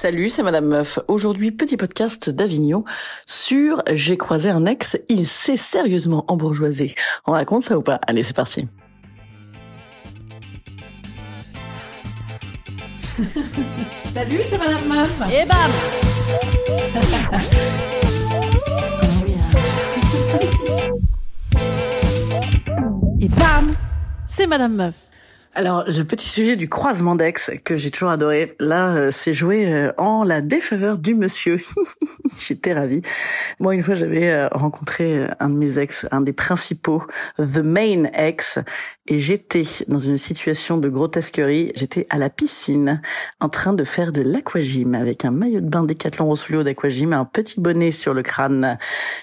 Salut, c'est Madame Meuf. Aujourd'hui, petit podcast d'Avignon sur J'ai croisé un ex, il s'est sérieusement embourgeoisé. On raconte ça ou pas? Allez, c'est parti. Salut, c'est Madame Meuf. Et bam Et bam, c'est Madame Meuf. Alors, le petit sujet du croisement d'ex que j'ai toujours adoré, là, euh, c'est joué euh, en la défaveur du monsieur. J'étais ravie. Moi, une fois, j'avais euh, rencontré un de mes ex, un des principaux, the main ex, et j'étais dans une situation de grotesquerie. J'étais à la piscine, en train de faire de l'aquagym avec un maillot de bain Décathlon Rose Fluo d'aquagym, un petit bonnet sur le crâne,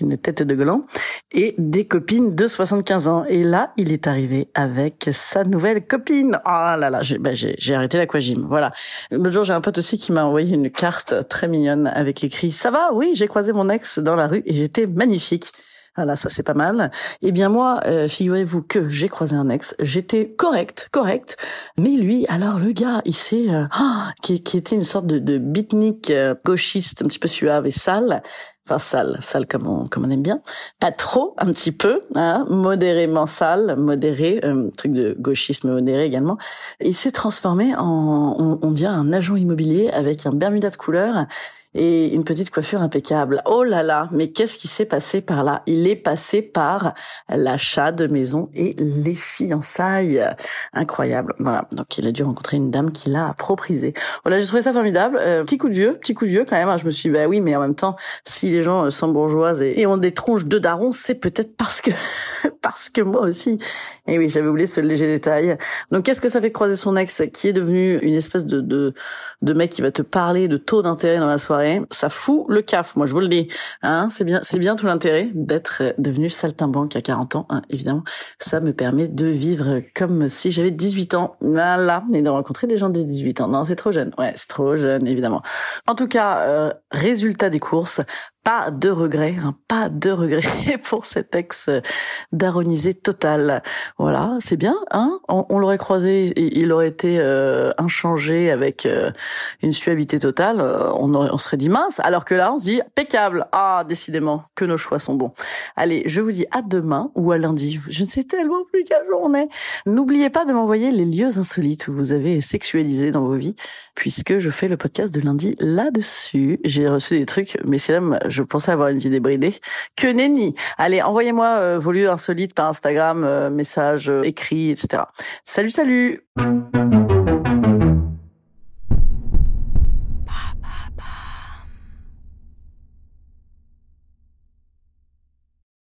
une tête de gland, et des copines de 75 ans. Et là, il est arrivé avec sa nouvelle copine. Oh là là, j'ai j'ai arrêté l'aquagym. Voilà. L'autre jour, j'ai un pote aussi qui m'a envoyé une carte très mignonne avec écrit « Ça va? Oui, j'ai croisé mon ex dans la rue et j'étais magnifique ». Voilà, ça c'est pas mal. Eh bien moi, euh, figurez-vous que j'ai croisé un ex, j'étais correct, correct, mais lui, alors le gars, il s'est, euh, ah, qui, qui était une sorte de, de beatnik euh, gauchiste, un petit peu suave et sale, enfin sale, sale comme on, comme on aime bien, pas trop, un petit peu, hein, modérément sale, modéré, euh, truc de gauchisme modéré également. Il s'est transformé en, on, on dirait un agent immobilier avec un bermuda de couleur et une petite coiffure impeccable. Oh là là, mais qu'est-ce qui s'est passé par là? Il est passé par l'achat de maison et les fiançailles. Incroyable. Voilà, donc il a dû rencontrer une dame qui l'a approprisé. Voilà, j'ai trouvé ça formidable. Euh, petit coup de vieux, petit coup de vieux quand même. hein. Je me suis dit, bah oui, mais en même temps, si les gens euh, sont bourgeoises et, et ont des tronches de daron, c'est peut-être parce que parce que moi aussi. Et oui, j'avais oublié ce léger détail. Donc qu'est-ce que ça fait de croiser son ex qui est devenu une espèce de de, de mec qui va te parler de taux d'intérêt dans la soirée? Ça fout le caf, moi je vous le dis. Hein, c'est bien, c'est bien tout l'intérêt d'être euh, devenu saltimbanque à 40 ans. hein, évidemment, ça me permet de vivre comme si j'avais 18 ans. Voilà, et de rencontrer des gens de 18 ans. Non, c'est trop jeune. Ouais, c'est trop jeune, évidemment. En tout cas, euh, résultat des courses. Pas de regret, hein, pas de regret pour cet ex daronisé total. Voilà, c'est bien, hein On, on l'aurait croisé, il il aurait été euh, inchangé avec euh, une suavité totale. euh, on, aurait- on serait dit mince, alors que là, on se dit impeccable. Ah, décidément, que nos choix sont bons. Allez, je vous dis à demain ou à lundi. Je ne sais tellement plus quel jour on est. N'oubliez pas de m'envoyer les lieux insolites où vous avez sexualisé dans vos vies, puisque je fais le podcast de lundi là-dessus. J'ai reçu des trucs, messieurs, je pensais avoir une vie débridée. Que nenni Allez, envoyez-moi euh, vos lieux insolites par Instagram, euh, messages euh, écrits, etc. Salut, salut